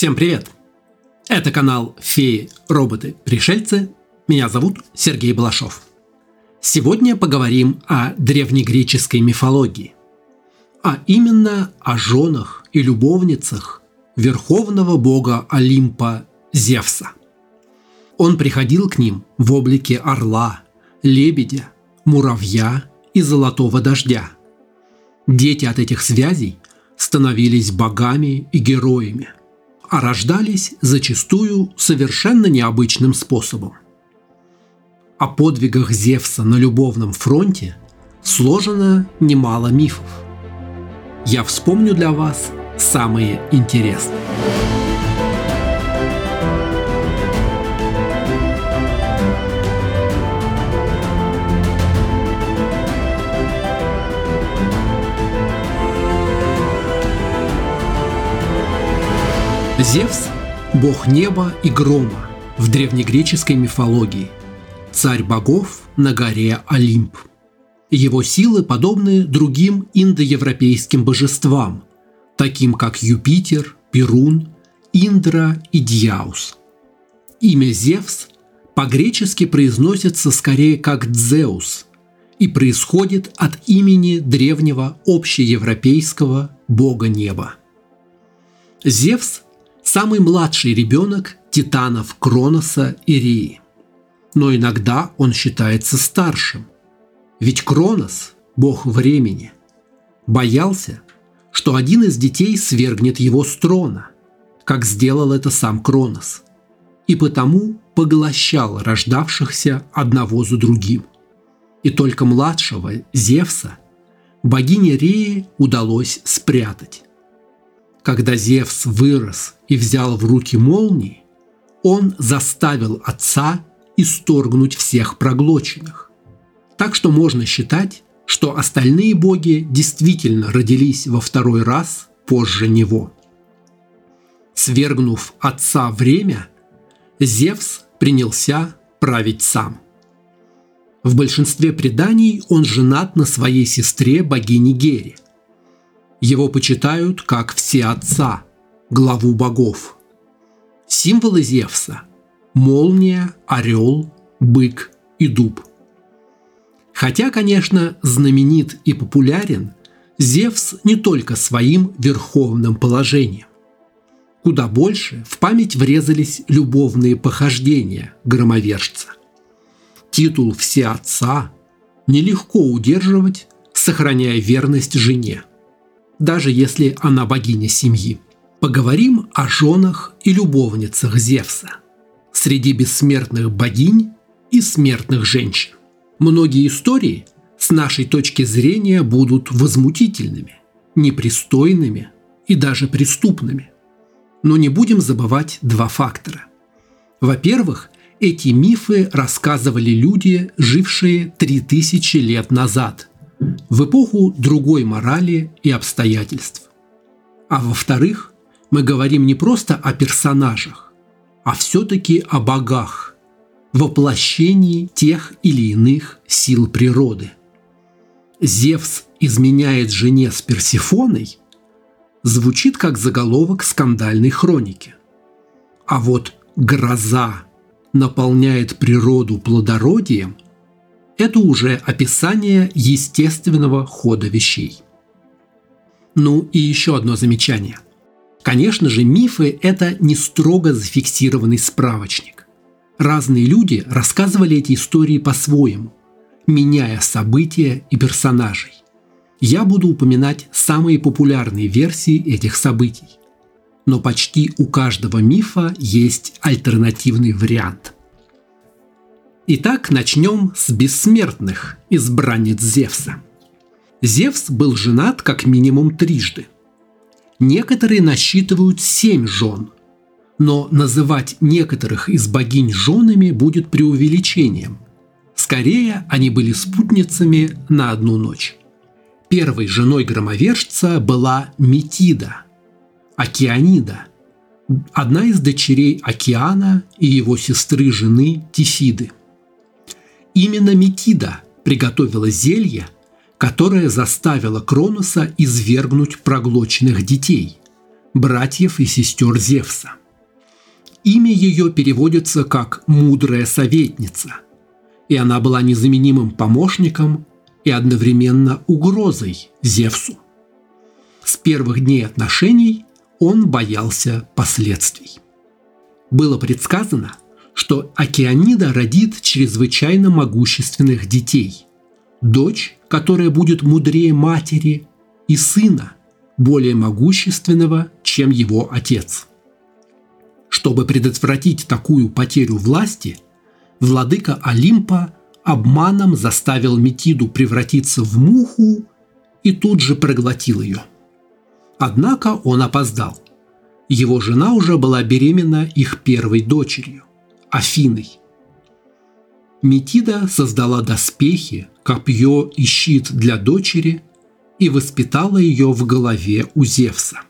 Всем привет! Это канал «Феи, роботы, пришельцы». Меня зовут Сергей Балашов. Сегодня поговорим о древнегреческой мифологии, а именно о женах и любовницах верховного бога Олимпа Зевса. Он приходил к ним в облике орла, лебедя, муравья и золотого дождя. Дети от этих связей становились богами и героями – а рождались зачастую совершенно необычным способом. О подвигах Зевса на любовном фронте сложено немало мифов. Я вспомню для вас самые интересные. Зевс – бог неба и грома в древнегреческой мифологии, царь богов на горе Олимп. Его силы подобны другим индоевропейским божествам, таким как Юпитер, Перун, Индра и Дьяус. Имя Зевс по-гречески произносится скорее как Дзеус и происходит от имени древнего общеевропейского бога неба. Зевс самый младший ребенок титанов Кроноса и Рии. Но иногда он считается старшим. Ведь Кронос, бог времени, боялся, что один из детей свергнет его с трона, как сделал это сам Кронос, и потому поглощал рождавшихся одного за другим. И только младшего Зевса богине Реи удалось спрятать. Когда Зевс вырос и взял в руки молнии, он заставил отца исторгнуть всех проглоченных. Так что можно считать, что остальные боги действительно родились во второй раз позже него. Свергнув отца время, Зевс принялся править сам. В большинстве преданий он женат на своей сестре богине Гере – его почитают как все отца, главу богов. Символы Зевса – молния, орел, бык и дуб. Хотя, конечно, знаменит и популярен Зевс не только своим верховным положением. Куда больше в память врезались любовные похождения громовержца. Титул «Всеотца» нелегко удерживать, сохраняя верность жене – даже если она богиня семьи. Поговорим о женах и любовницах Зевса среди бессмертных богинь и смертных женщин. Многие истории с нашей точки зрения будут возмутительными, непристойными и даже преступными. Но не будем забывать два фактора. Во-первых, эти мифы рассказывали люди, жившие 3000 лет назад, в эпоху другой морали и обстоятельств. А во-вторых, мы говорим не просто о персонажах, а все-таки о богах, воплощении тех или иных сил природы. Зевс изменяет жене с Персифоной звучит как заголовок скандальной хроники. А вот гроза наполняет природу плодородием – это уже описание естественного хода вещей. Ну и еще одно замечание. Конечно же, мифы – это не строго зафиксированный справочник. Разные люди рассказывали эти истории по-своему, меняя события и персонажей. Я буду упоминать самые популярные версии этих событий. Но почти у каждого мифа есть альтернативный вариант – Итак, начнем с бессмертных избранниц Зевса. Зевс был женат как минимум трижды. Некоторые насчитывают семь жен, но называть некоторых из богинь женами будет преувеличением. Скорее, они были спутницами на одну ночь. Первой женой громовержца была Метида, Океанида, одна из дочерей Океана и его сестры-жены Тифиды – Именно Метида приготовила зелье, которое заставило Кроноса извергнуть проглоченных детей, братьев и сестер Зевса. Имя ее переводится как «мудрая советница», и она была незаменимым помощником и одновременно угрозой Зевсу. С первых дней отношений он боялся последствий. Было предсказано, что Океанида родит чрезвычайно могущественных детей. Дочь, которая будет мудрее матери, и сына, более могущественного, чем его отец. Чтобы предотвратить такую потерю власти, владыка Олимпа обманом заставил Метиду превратиться в муху и тут же проглотил ее. Однако он опоздал. Его жена уже была беременна их первой дочерью – Афиной. Метида создала доспехи, копье и щит для дочери и воспитала ее в голове у Зевса.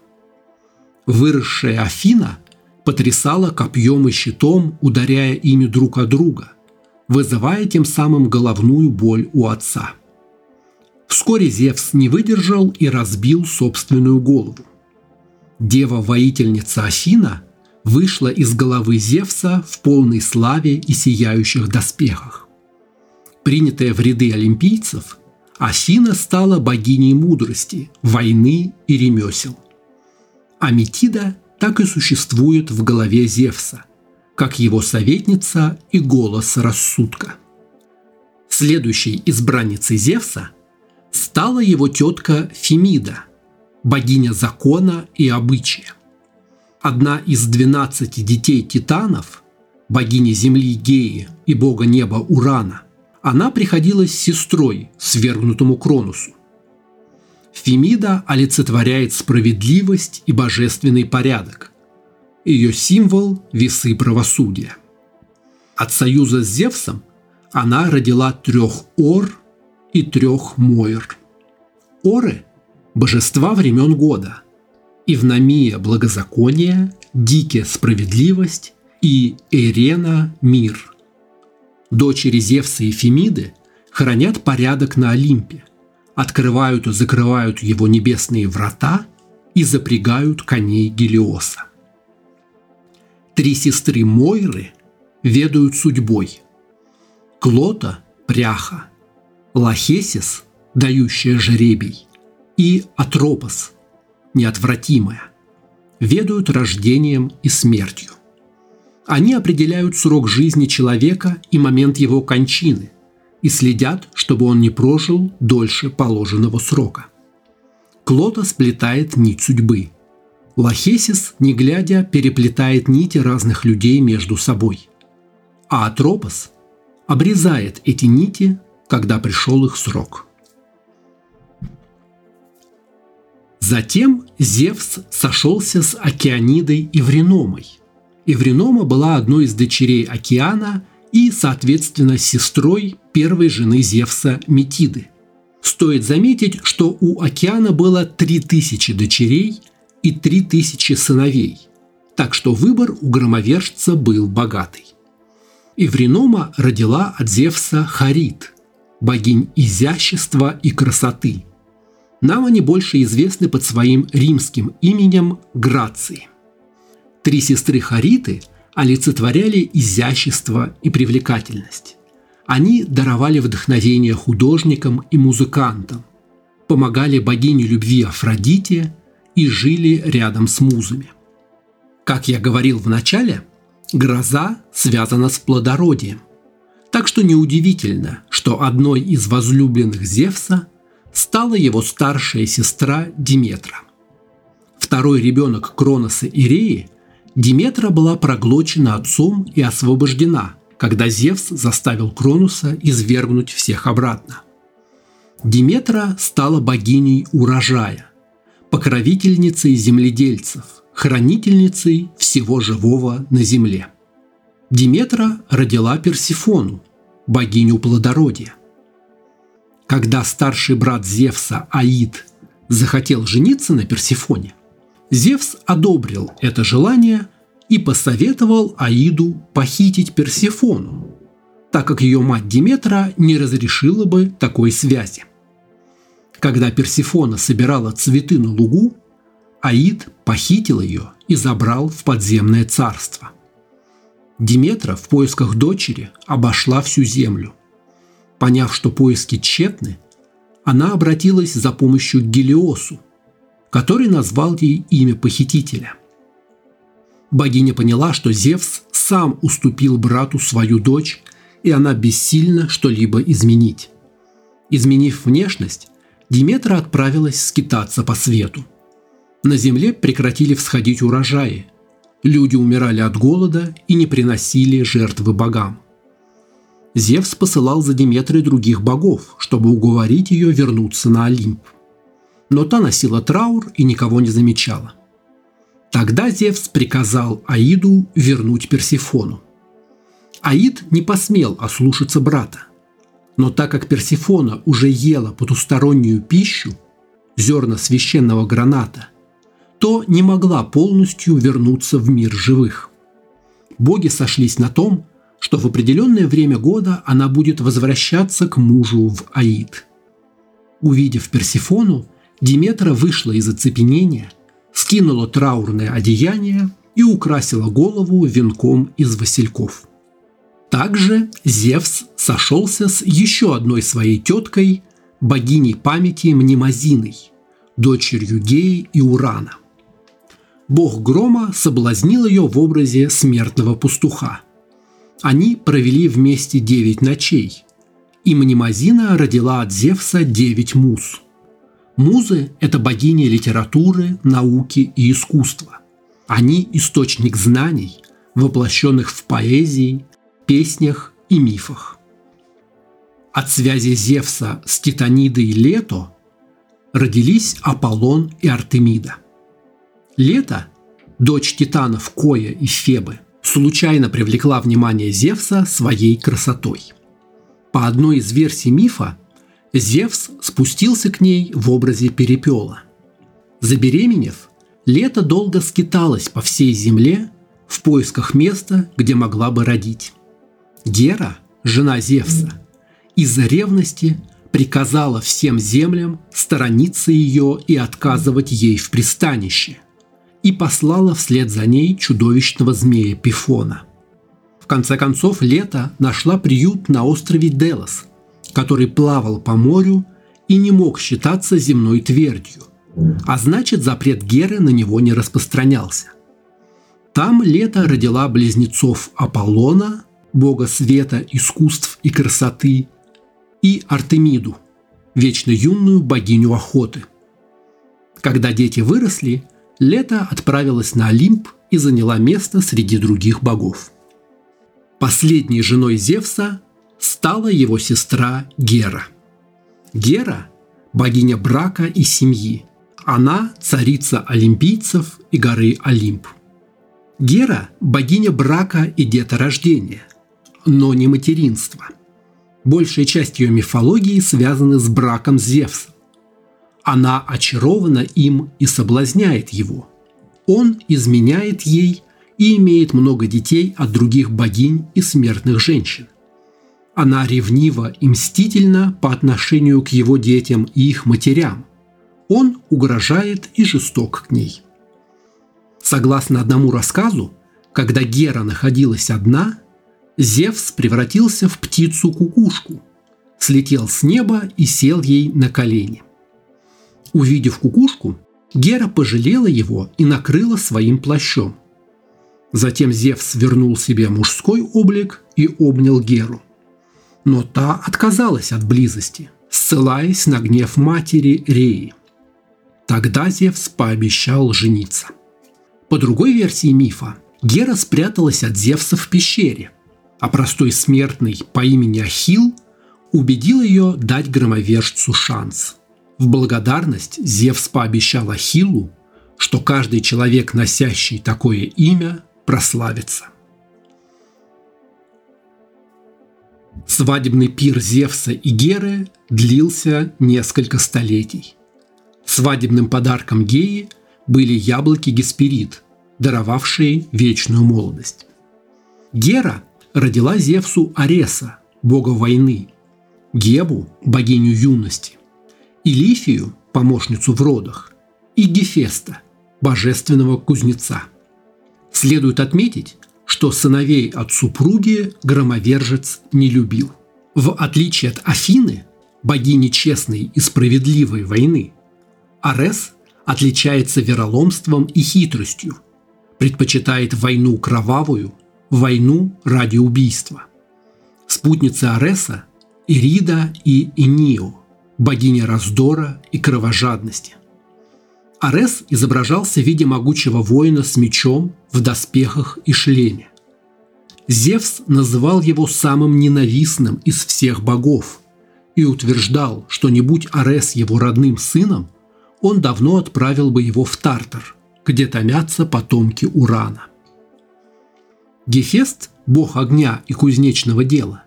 Выросшая Афина потрясала копьем и щитом, ударяя ими друг о друга, вызывая тем самым головную боль у отца. Вскоре Зевс не выдержал и разбил собственную голову. Дева-воительница Афина вышла из головы Зевса в полной славе и сияющих доспехах. Принятая в ряды олимпийцев, Афина стала богиней мудрости, войны и ремесел. Аметида так и существует в голове Зевса, как его советница и голос рассудка. Следующей избранницей Зевса стала его тетка Фемида, богиня закона и обычая. Одна из двенадцати детей титанов, богини земли Геи и бога неба Урана, она приходилась сестрой свергнутому Кронусу. Фемида олицетворяет справедливость и божественный порядок. Ее символ – весы правосудия. От союза с Зевсом она родила трех Ор и трех Мойр. Оры – божества времен года, Ивномия – благозаконие, Дике – справедливость и Эрена – мир. Дочери Зевса и Фемиды хранят порядок на Олимпе, открывают и закрывают его небесные врата и запрягают коней Гелиоса. Три сестры Мойры ведают судьбой. Клота – пряха, Лахесис – дающая жеребий, и Атропос – неотвратимая, ведают рождением и смертью. Они определяют срок жизни человека и момент его кончины – и следят, чтобы он не прожил дольше положенного срока. Клота сплетает нить судьбы. Лахесис, не глядя, переплетает нити разных людей между собой. А Атропос обрезает эти нити, когда пришел их срок. Затем Зевс сошелся с Океанидой и Вреномой. Ивренома была одной из дочерей Океана и, соответственно, сестрой первой жены Зевса Метиды. Стоит заметить, что у Океана было 3000 дочерей и 3000 сыновей, так что выбор у громовержца был богатый. Ивринома родила от Зевса Харит, богинь изящества и красоты. Нам они больше известны под своим римским именем Грации. Три сестры Хариты олицетворяли изящество и привлекательность. Они даровали вдохновение художникам и музыкантам, помогали богине любви Афродите и жили рядом с музами. Как я говорил в начале, гроза связана с плодородием. Так что неудивительно, что одной из возлюбленных Зевса стала его старшая сестра Диметра. Второй ребенок Кроноса и Реи – Диметра была проглочена отцом и освобождена, когда Зевс заставил Кронуса извергнуть всех обратно. Диметра стала богиней урожая, покровительницей земледельцев, хранительницей всего живого на земле. Диметра родила Персифону, богиню плодородия. Когда старший брат Зевса Аид захотел жениться на Персифоне, Зевс одобрил это желание и посоветовал Аиду похитить Персефону, так как ее мать Диметра не разрешила бы такой связи. Когда Персефона собирала цветы на лугу, Аид похитил ее и забрал в подземное царство. Диметра в поисках дочери обошла всю землю. Поняв, что поиски тщетны, она обратилась за помощью к Гелиосу, который назвал ей имя похитителя. Богиня поняла, что Зевс сам уступил брату свою дочь, и она бессильна что-либо изменить. Изменив внешность, Диметра отправилась скитаться по свету. На земле прекратили всходить урожаи. Люди умирали от голода и не приносили жертвы богам. Зевс посылал за Диметрой других богов, чтобы уговорить ее вернуться на Олимп. Но та носила траур и никого не замечала. Тогда Зевс приказал Аиду вернуть Персифону. Аид не посмел ослушаться брата. Но так как Персифона уже ела потустороннюю пищу, зерна священного граната, то не могла полностью вернуться в мир живых. Боги сошлись на том, что в определенное время года она будет возвращаться к мужу в Аид. Увидев Персифону, Диметра вышла из оцепенения, скинула траурное одеяние и украсила голову венком из васильков. Также Зевс сошелся с еще одной своей теткой, богиней памяти Мнемозиной, дочерью Геи и Урана. Бог грома соблазнил ее в образе смертного пастуха – они провели вместе девять ночей, и Мнемозина родила от Зевса девять муз. Музы – это богини литературы, науки и искусства. Они – источник знаний, воплощенных в поэзии, песнях и мифах. От связи Зевса с Титанидой Лето родились Аполлон и Артемида. Лето – дочь титанов Коя и Фебы – случайно привлекла внимание Зевса своей красотой. По одной из версий мифа, Зевс спустился к ней в образе перепела. Забеременев, Лето долго скиталась по всей земле в поисках места, где могла бы родить. Гера, жена Зевса, из-за ревности приказала всем землям сторониться ее и отказывать ей в пристанище – и послала вслед за ней чудовищного змея Пифона. В конце концов, Лето нашла приют на острове Делос, который плавал по морю и не мог считаться земной твердью, а значит запрет Геры на него не распространялся. Там Лето родила близнецов Аполлона, бога света, искусств и красоты, и Артемиду, вечно юную богиню охоты. Когда дети выросли, Лето отправилась на Олимп и заняла место среди других богов. Последней женой Зевса стала его сестра Гера. Гера – богиня брака и семьи. Она – царица олимпийцев и горы Олимп. Гера – богиня брака и деторождения, но не материнства. Большая часть ее мифологии связана с браком Зевса. Она очарована им и соблазняет его. Он изменяет ей и имеет много детей от других богинь и смертных женщин. Она ревнива и мстительна по отношению к его детям и их матерям. Он угрожает и жесток к ней. Согласно одному рассказу, когда Гера находилась одна, Зевс превратился в птицу-кукушку, слетел с неба и сел ей на колени. Увидев кукушку, Гера пожалела его и накрыла своим плащом. Затем Зевс вернул себе мужской облик и обнял Геру. Но та отказалась от близости, ссылаясь на гнев матери Реи. Тогда Зевс пообещал жениться. По другой версии мифа, Гера спряталась от Зевса в пещере, а простой смертный по имени Ахил убедил ее дать громовержцу шанс – в благодарность Зевс пообещал Ахиллу, что каждый человек, носящий такое имя, прославится. Свадебный пир Зевса и Геры длился несколько столетий. Свадебным подарком Геи были яблоки Гесперид, даровавшие вечную молодость. Гера родила Зевсу Ареса, бога войны, Гебу, богиню юности, и Лифию, помощницу в родах, и Гефеста, божественного кузнеца. Следует отметить, что сыновей от супруги громовержец не любил. В отличие от Афины, богини честной и справедливой войны, Арес отличается вероломством и хитростью, предпочитает войну кровавую, войну ради убийства. Спутницы Ареса – Ирида и Инио, богиня раздора и кровожадности. Арес изображался в виде могучего воина с мечом в доспехах и шлеме. Зевс называл его самым ненавистным из всех богов и утверждал, что не будь Арес его родным сыном, он давно отправил бы его в Тартар, где томятся потомки Урана. Гефест, бог огня и кузнечного дела,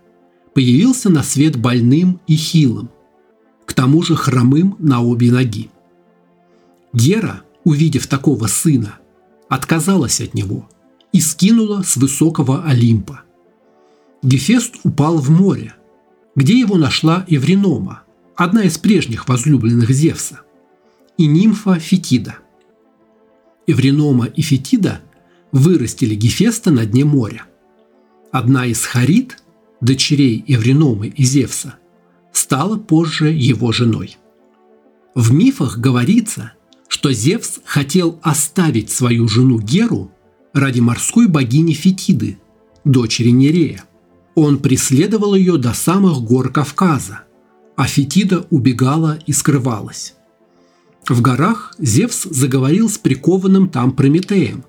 появился на свет больным и хилым, к тому же хромым на обе ноги. Гера, увидев такого сына, отказалась от него и скинула с высокого Олимпа. Гефест упал в море, где его нашла Евренома, одна из прежних возлюбленных Зевса, и нимфа Фетида. Евренома и Фетида вырастили Гефеста на дне моря. Одна из Харит, дочерей Евреномы и Зевса, стала позже его женой. В мифах говорится, что Зевс хотел оставить свою жену Геру ради морской богини Фетиды, дочери Нерея. Он преследовал ее до самых гор Кавказа, а Фетида убегала и скрывалась. В горах Зевс заговорил с прикованным там Прометеем,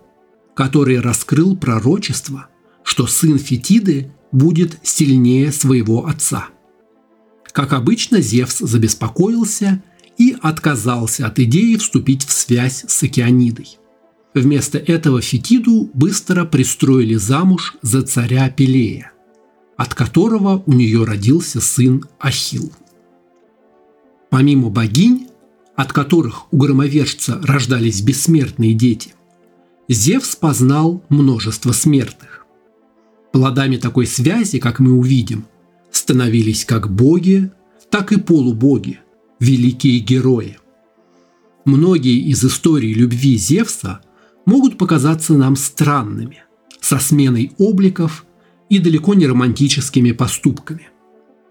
который раскрыл пророчество, что сын Фетиды будет сильнее своего отца. Как обычно, Зевс забеспокоился и отказался от идеи вступить в связь с Океанидой. Вместо этого Фетиду быстро пристроили замуж за царя Пелея, от которого у нее родился сын Ахил. Помимо богинь, от которых у громовержца рождались бессмертные дети, Зевс познал множество смертных. Плодами такой связи, как мы увидим, становились как боги, так и полубоги, великие герои. Многие из историй любви Зевса могут показаться нам странными, со сменой обликов и далеко не романтическими поступками.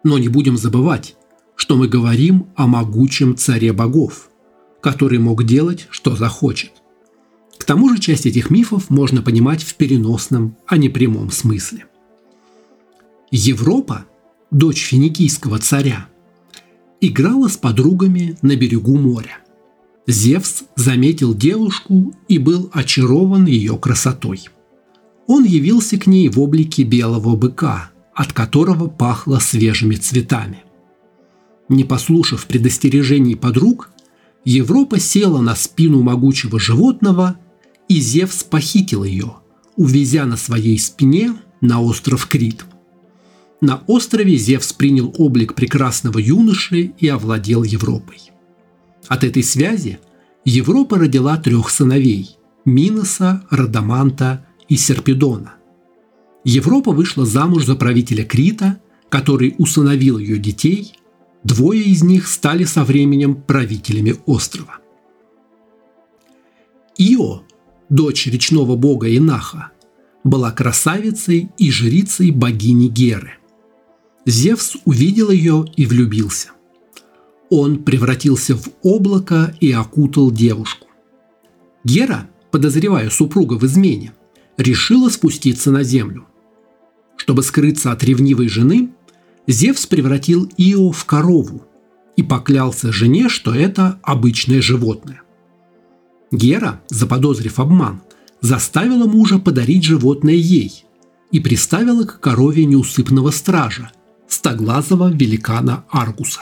Но не будем забывать, что мы говорим о могучем царе богов, который мог делать, что захочет. К тому же часть этих мифов можно понимать в переносном, а не прямом смысле. Европа, дочь финикийского царя, играла с подругами на берегу моря. Зевс заметил девушку и был очарован ее красотой. Он явился к ней в облике белого быка, от которого пахло свежими цветами. Не послушав предостережений подруг, Европа села на спину могучего животного, и Зевс похитил ее, увезя на своей спине на остров Крит – на острове Зевс принял облик прекрасного юноши и овладел Европой. От этой связи Европа родила трех сыновей – Миноса, Радаманта и Серпидона. Европа вышла замуж за правителя Крита, который усыновил ее детей, двое из них стали со временем правителями острова. Ио, дочь речного бога Инаха, была красавицей и жрицей богини Геры – Зевс увидел ее и влюбился. Он превратился в облако и окутал девушку. Гера, подозревая супруга в измене, решила спуститься на землю. Чтобы скрыться от ревнивой жены, Зевс превратил Ио в корову и поклялся жене, что это обычное животное. Гера, заподозрив обман, заставила мужа подарить животное ей и приставила к корове неусыпного стража – стоглазого великана Аргуса.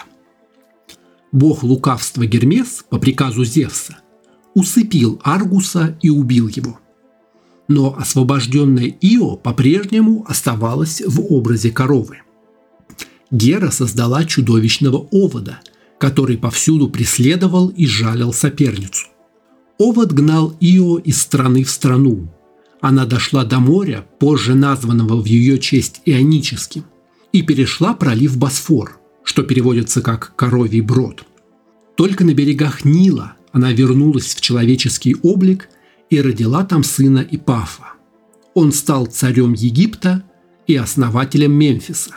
Бог лукавства Гермес по приказу Зевса усыпил Аргуса и убил его. Но освобожденная Ио по-прежнему оставалась в образе коровы. Гера создала чудовищного овода, который повсюду преследовал и жалил соперницу. Овод гнал Ио из страны в страну. Она дошла до моря, позже названного в ее честь Ионическим – и перешла пролив Босфор, что переводится как «коровий брод». Только на берегах Нила она вернулась в человеческий облик и родила там сына Ипафа. Он стал царем Египта и основателем Мемфиса,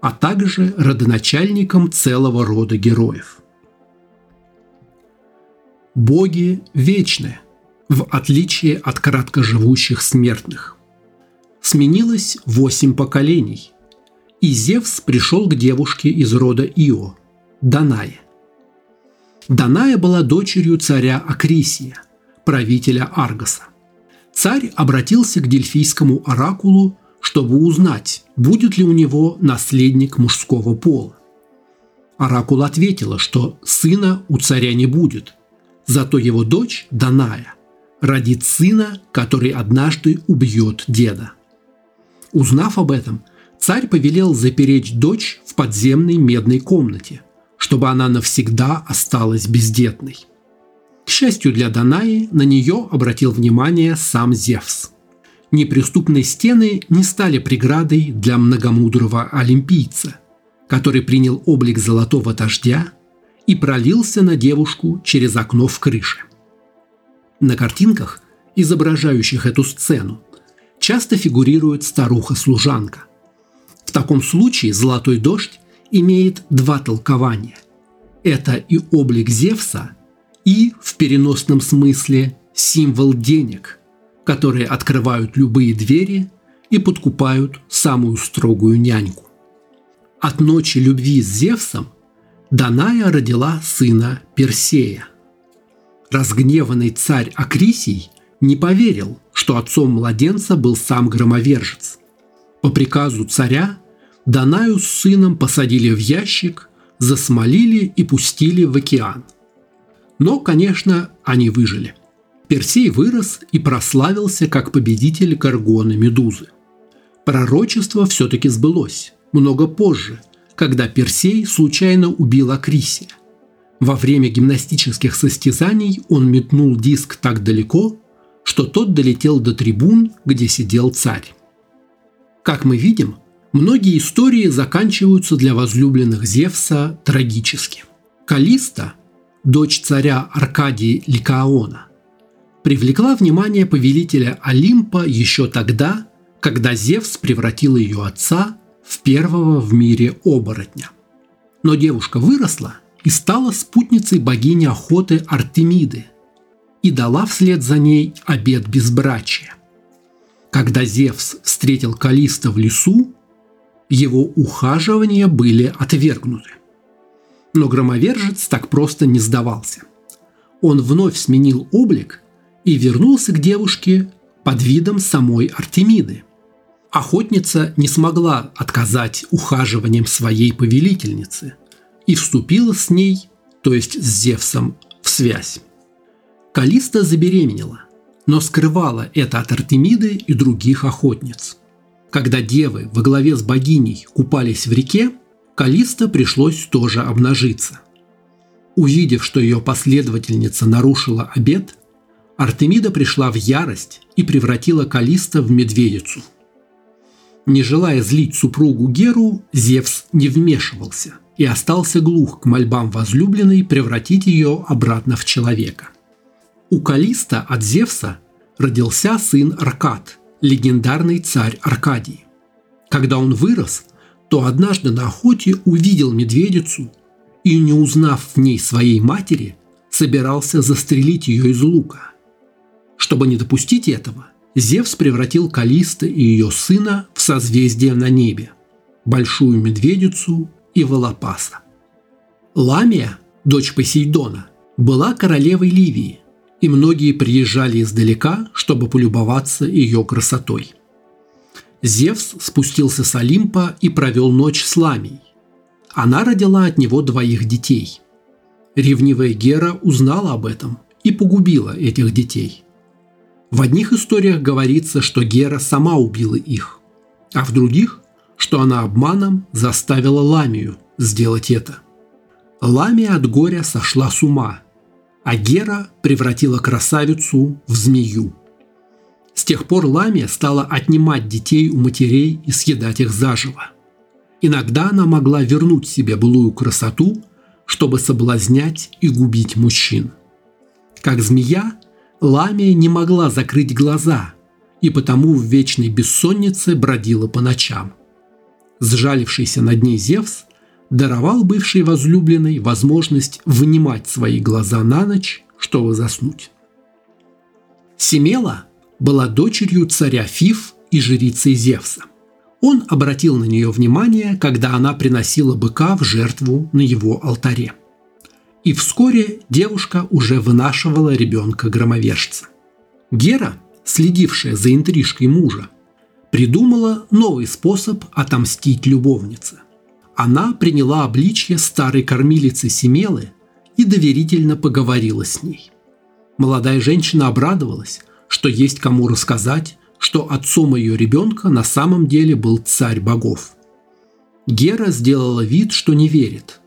а также родоначальником целого рода героев. Боги вечны, в отличие от краткоживущих смертных. Сменилось восемь поколений, и Зевс пришел к девушке из рода Ио, Данае. Даная была дочерью царя Акрисия, правителя Аргоса. Царь обратился к дельфийскому оракулу, чтобы узнать, будет ли у него наследник мужского пола. Оракул ответила, что сына у царя не будет, зато его дочь Даная родит сына, который однажды убьет деда. Узнав об этом, царь повелел запереть дочь в подземной медной комнате, чтобы она навсегда осталась бездетной. К счастью для Данаи, на нее обратил внимание сам Зевс. Неприступные стены не стали преградой для многомудрого олимпийца, который принял облик золотого дождя и пролился на девушку через окно в крыше. На картинках, изображающих эту сцену, часто фигурирует старуха-служанка. Таком случае золотой дождь имеет два толкования. Это и облик Зевса, и, в переносном смысле, символ денег, которые открывают любые двери и подкупают самую строгую няньку. От ночи любви с Зевсом Даная родила сына Персея. Разгневанный царь Акрисий не поверил, что отцом младенца был сам громовержец. По приказу царя Данаю с сыном посадили в ящик, засмолили и пустили в океан. Но, конечно, они выжили. Персей вырос и прославился как победитель Гаргоны Медузы. Пророчество все-таки сбылось, много позже, когда Персей случайно убил Акрисия. Во время гимнастических состязаний он метнул диск так далеко, что тот долетел до трибун, где сидел царь. Как мы видим, Многие истории заканчиваются для возлюбленных Зевса трагически. Калиста, дочь царя Аркадии Ликаона, привлекла внимание повелителя Олимпа еще тогда, когда Зевс превратил ее отца в первого в мире оборотня. Но девушка выросла и стала спутницей богини охоты Артемиды и дала вслед за ней обет безбрачия. Когда Зевс встретил Калиста в лесу, его ухаживания были отвергнуты. Но громовержец так просто не сдавался. Он вновь сменил облик и вернулся к девушке под видом самой Артемиды. Охотница не смогла отказать ухаживанием своей повелительницы и вступила с ней, то есть с Зевсом, в связь. Калиста забеременела, но скрывала это от Артемиды и других охотниц – когда девы во главе с богиней купались в реке, Калиста пришлось тоже обнажиться. Увидев, что ее последовательница нарушила обет, Артемида пришла в ярость и превратила Калиста в медведицу. Не желая злить супругу Геру, Зевс не вмешивался и остался глух к мольбам возлюбленной превратить ее обратно в человека. У Калиста от Зевса родился сын Аркад – легендарный царь Аркадий. Когда он вырос, то однажды на охоте увидел медведицу и, не узнав в ней своей матери, собирался застрелить ее из лука. Чтобы не допустить этого, Зевс превратил Калиста и ее сына в созвездие на небе – большую медведицу и Волопаса. Ламия, дочь Посейдона, была королевой Ливии – и многие приезжали издалека, чтобы полюбоваться ее красотой. Зевс спустился с Олимпа и провел ночь с Ламией. Она родила от него двоих детей. Ревнивая Гера узнала об этом и погубила этих детей. В одних историях говорится, что Гера сама убила их, а в других, что она обманом заставила Ламию сделать это. Ламия от горя сошла с ума – а Гера превратила красавицу в змею. С тех пор Ламия стала отнимать детей у матерей и съедать их заживо. Иногда она могла вернуть себе былую красоту, чтобы соблазнять и губить мужчин. Как змея, Ламия не могла закрыть глаза и потому в вечной бессоннице бродила по ночам. Сжалившийся над ней Зевс даровал бывшей возлюбленной возможность вынимать свои глаза на ночь, чтобы заснуть. Семела была дочерью царя Фиф и жрицей Зевса. Он обратил на нее внимание, когда она приносила быка в жертву на его алтаре. И вскоре девушка уже вынашивала ребенка-громовержца. Гера, следившая за интрижкой мужа, придумала новый способ отомстить любовнице. Она приняла обличье старой кормилицы Семелы и доверительно поговорила с ней. Молодая женщина обрадовалась, что есть кому рассказать, что отцом ее ребенка на самом деле был царь богов. Гера сделала вид, что не верит.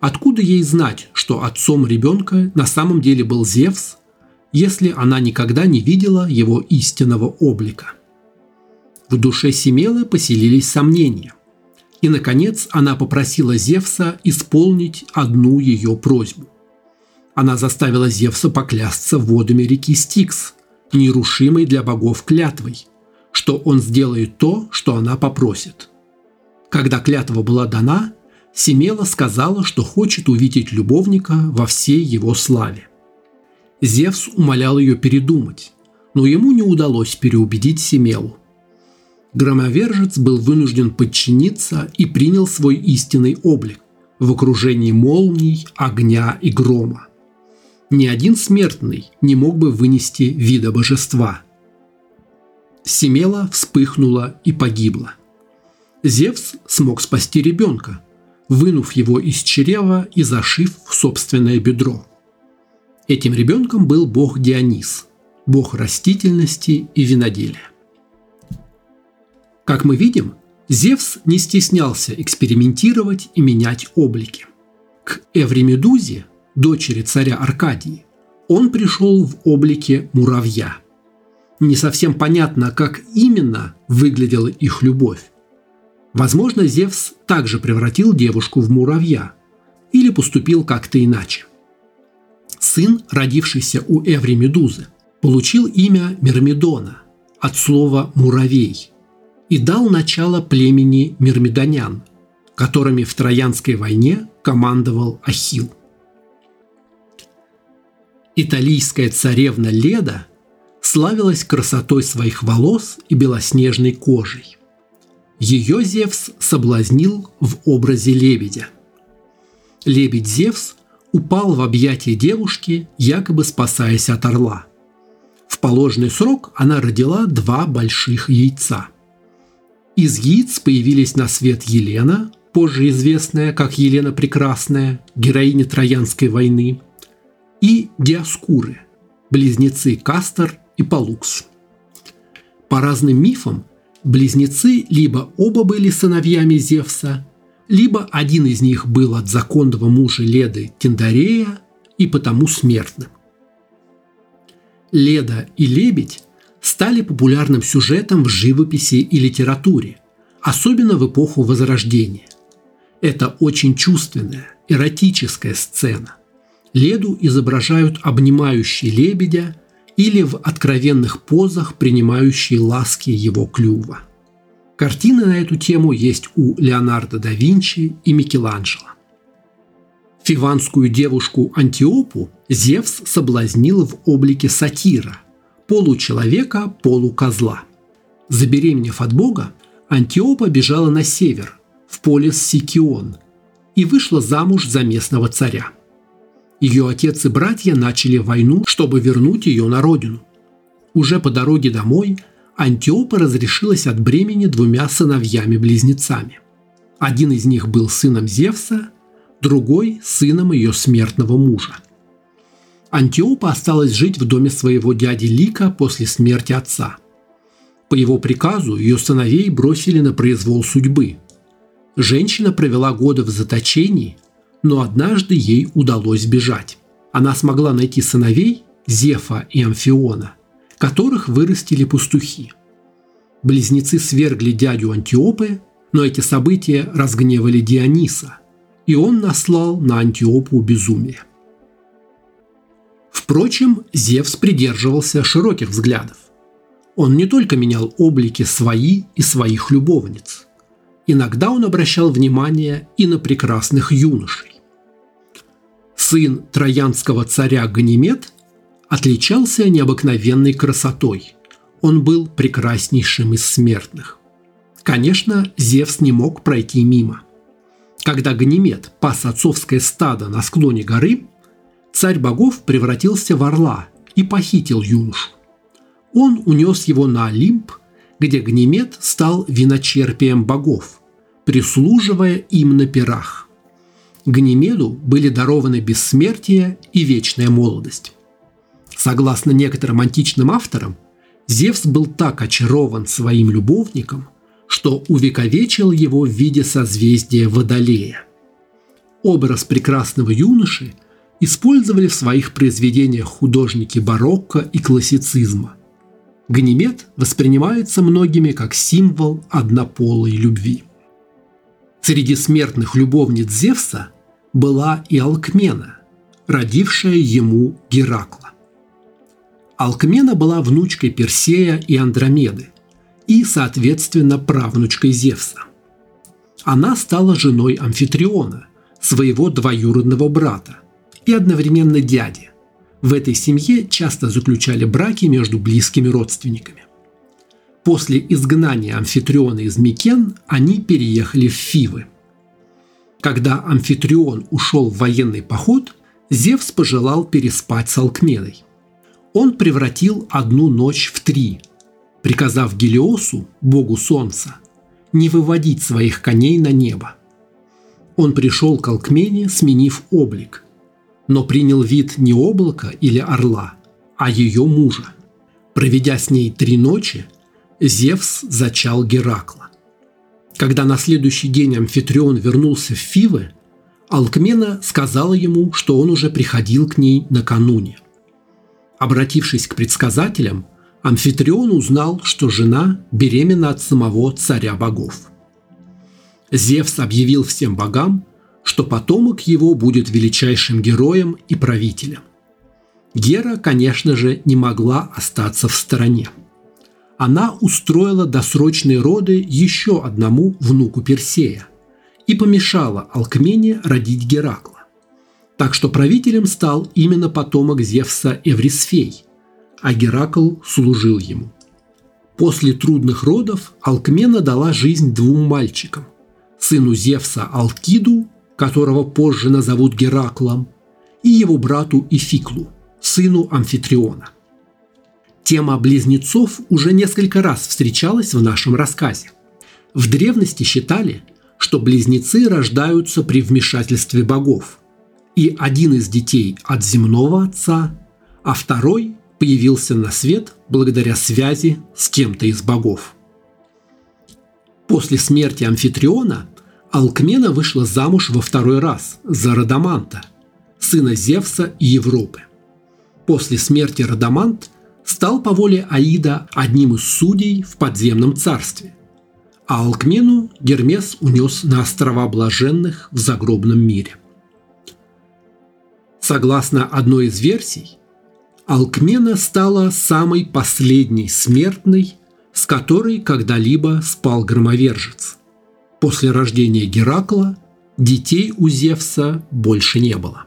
Откуда ей знать, что отцом ребенка на самом деле был Зевс, если она никогда не видела его истинного облика? В душе Семелы поселились сомнения. И, наконец, она попросила Зевса исполнить одну ее просьбу. Она заставила Зевса поклясться водами реки Стикс, нерушимой для богов клятвой, что он сделает то, что она попросит. Когда клятва была дана, Семела сказала, что хочет увидеть любовника во всей его славе. Зевс умолял ее передумать, но ему не удалось переубедить Семелу. Громовержец был вынужден подчиниться и принял свой истинный облик в окружении молний, огня и грома ни один смертный не мог бы вынести вида божества. Семела вспыхнула и погибла. Зевс смог спасти ребенка, вынув его из чрева и зашив в собственное бедро. Этим ребенком был бог Дионис, бог растительности и виноделия. Как мы видим, Зевс не стеснялся экспериментировать и менять облики. К Эвремедузе дочери царя Аркадии, он пришел в облике муравья. Не совсем понятно, как именно выглядела их любовь. Возможно, Зевс также превратил девушку в муравья или поступил как-то иначе. Сын, родившийся у Эври Медузы, получил имя Мирмидона от слова «муравей» и дал начало племени мирмидонян, которыми в Троянской войне командовал Ахилл. Италийская царевна Леда славилась красотой своих волос и белоснежной кожей. Ее Зевс соблазнил в образе лебедя. Лебедь Зевс упал в объятия девушки, якобы спасаясь от орла. В положенный срок она родила два больших яйца. Из яиц появились на свет Елена, позже известная как Елена Прекрасная, героиня Троянской войны – и Диаскуры, близнецы Кастор и Палукс. По разным мифам, близнецы либо оба были сыновьями Зевса, либо один из них был от законного мужа Леды Тиндарея и потому смертным. Леда и Лебедь стали популярным сюжетом в живописи и литературе, особенно в эпоху Возрождения. Это очень чувственная, эротическая сцена. Леду изображают обнимающей лебедя или в откровенных позах принимающие ласки его клюва. Картины на эту тему есть у Леонардо да Винчи и Микеланджело. Фиванскую девушку Антиопу Зевс соблазнил в облике сатира, получеловека, полукозла. Забеременев от бога, Антиопа бежала на север, в полис Сикион, и вышла замуж за местного царя – ее отец и братья начали войну, чтобы вернуть ее на родину. Уже по дороге домой Антиопа разрешилась от бремени двумя сыновьями-близнецами. Один из них был сыном Зевса, другой – сыном ее смертного мужа. Антиопа осталась жить в доме своего дяди Лика после смерти отца. По его приказу ее сыновей бросили на произвол судьбы. Женщина провела годы в заточении, но однажды ей удалось бежать. Она смогла найти сыновей Зефа и Амфиона, которых вырастили пастухи. Близнецы свергли дядю Антиопы, но эти события разгневали Диониса, и он наслал на Антиопу безумие. Впрочем, Зевс придерживался широких взглядов. Он не только менял облики свои и своих любовниц. Иногда он обращал внимание и на прекрасных юношей. Сын троянского царя Ганимед отличался необыкновенной красотой. Он был прекраснейшим из смертных. Конечно, Зевс не мог пройти мимо. Когда Ганимед пас отцовское стадо на склоне горы, царь богов превратился в орла и похитил юношу. Он унес его на Олимп, где Ганимед стал виночерпием богов, прислуживая им на пирах. Ганимеду были дарованы бессмертие и вечная молодость. Согласно некоторым античным авторам, Зевс был так очарован своим любовником, что увековечил его в виде созвездия Водолея. Образ прекрасного юноши использовали в своих произведениях художники барокко и классицизма. Ганимед воспринимается многими как символ однополой любви. Среди смертных любовниц Зевса была и Алкмена, родившая ему Геракла. Алкмена была внучкой Персея и Андромеды и, соответственно, правнучкой Зевса. Она стала женой Амфитриона, своего двоюродного брата, и одновременно дяди. В этой семье часто заключали браки между близкими родственниками. После изгнания Амфитриона из Микен они переехали в Фивы. Когда Амфитрион ушел в военный поход, Зевс пожелал переспать с Алкмедой – он превратил одну ночь в три, приказав Гелиосу, богу солнца, не выводить своих коней на небо. Он пришел к Алкмене, сменив облик, но принял вид не облака или орла, а ее мужа. Проведя с ней три ночи, Зевс зачал Геракла. Когда на следующий день Амфитрион вернулся в Фивы, Алкмена сказала ему, что он уже приходил к ней накануне. Обратившись к предсказателям, Амфитрион узнал, что жена беременна от самого царя богов. Зевс объявил всем богам, что потомок его будет величайшим героем и правителем. Гера, конечно же, не могла остаться в стороне. Она устроила досрочные роды еще одному внуку Персея и помешала Алкмене родить Геракла. Так что правителем стал именно потомок Зевса Эврисфей, а Геракл служил ему. После трудных родов Алкмена дала жизнь двум мальчикам – сыну Зевса Алкиду, которого позже назовут Гераклом, и его брату Ификлу, сыну Амфитриона. Тема близнецов уже несколько раз встречалась в нашем рассказе. В древности считали, что близнецы рождаются при вмешательстве богов – и один из детей от земного отца, а второй появился на свет благодаря связи с кем-то из богов. После смерти Амфитриона Алкмена вышла замуж во второй раз за Радаманта, сына Зевса и Европы. После смерти Радамант стал по воле Аида одним из судей в подземном царстве, а Алкмену Гермес унес на острова Блаженных в загробном мире. Согласно одной из версий, Алкмена стала самой последней смертной, с которой когда-либо спал громовержец. После рождения Геракла детей у Зевса больше не было.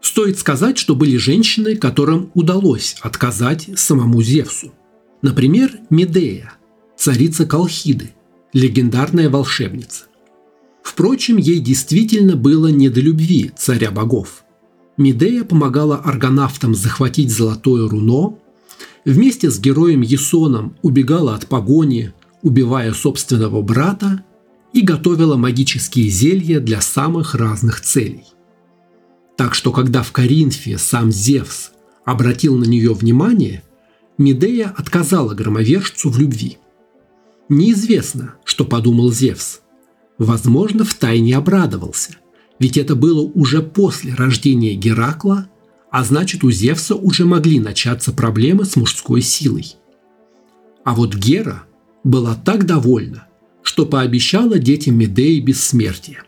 Стоит сказать, что были женщины, которым удалось отказать самому Зевсу. Например, Медея, царица Колхиды, легендарная волшебница. Впрочем, ей действительно было не до любви царя богов. Медея помогала аргонавтам захватить золотое руно, вместе с героем Есоном убегала от погони, убивая собственного брата, и готовила магические зелья для самых разных целей. Так что когда в Коринфе сам Зевс обратил на нее внимание, Медея отказала громовержцу в любви. Неизвестно, что подумал Зевс – возможно, втайне обрадовался, ведь это было уже после рождения Геракла, а значит у Зевса уже могли начаться проблемы с мужской силой. А вот Гера была так довольна, что пообещала детям Медеи бессмертие.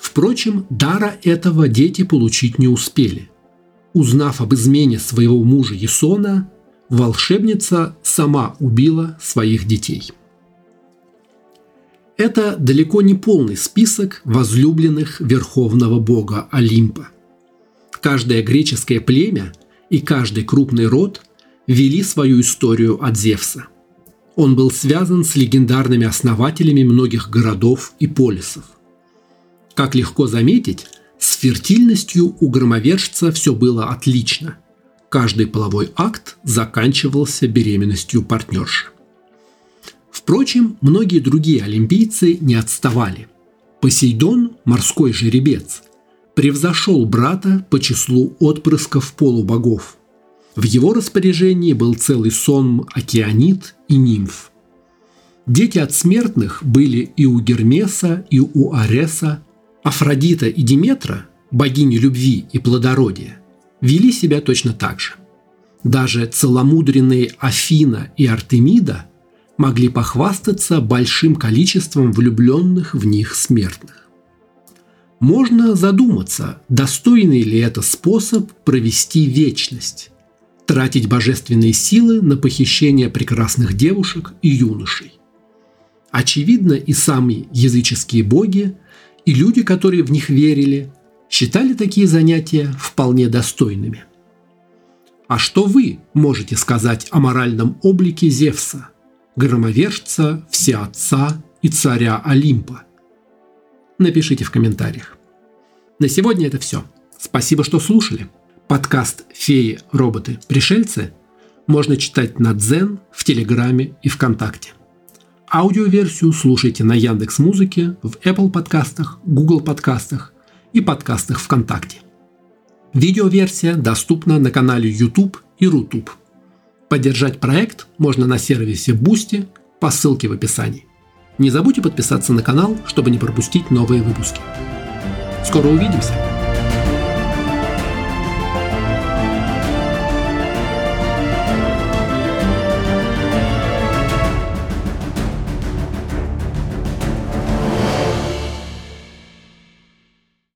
Впрочем, дара этого дети получить не успели. Узнав об измене своего мужа Есона, волшебница сама убила своих детей. Это далеко не полный список возлюбленных верховного бога Олимпа. Каждое греческое племя и каждый крупный род вели свою историю от Зевса. Он был связан с легендарными основателями многих городов и полисов. Как легко заметить, с фертильностью у громовержца все было отлично. Каждый половой акт заканчивался беременностью партнерши. Впрочем, многие другие олимпийцы не отставали. Посейдон, морской жеребец, превзошел брата по числу отпрысков полубогов. В его распоряжении был целый сон океанит и нимф. Дети от смертных были и у Гермеса, и у Ареса, Афродита и Диметра, богини любви и плодородия, вели себя точно так же. Даже целомудренные Афина и Артемида могли похвастаться большим количеством влюбленных в них смертных. Можно задуматься, достойный ли это способ провести вечность, тратить божественные силы на похищение прекрасных девушек и юношей. Очевидно, и сами языческие боги – и люди, которые в них верили, считали такие занятия вполне достойными. А что вы можете сказать о моральном облике Зевса, громовержца, всеотца и царя Олимпа? Напишите в комментариях. На сегодня это все. Спасибо, что слушали. Подкаст «Феи, роботы, пришельцы» можно читать на Дзен, в Телеграме и ВКонтакте. Аудиоверсию слушайте на Яндекс Музыке, в Apple подкастах, Google подкастах и подкастах ВКонтакте. Видеоверсия доступна на канале YouTube и Рутуб. Поддержать проект можно на сервисе Boosty по ссылке в описании. Не забудьте подписаться на канал, чтобы не пропустить новые выпуски. Скоро увидимся!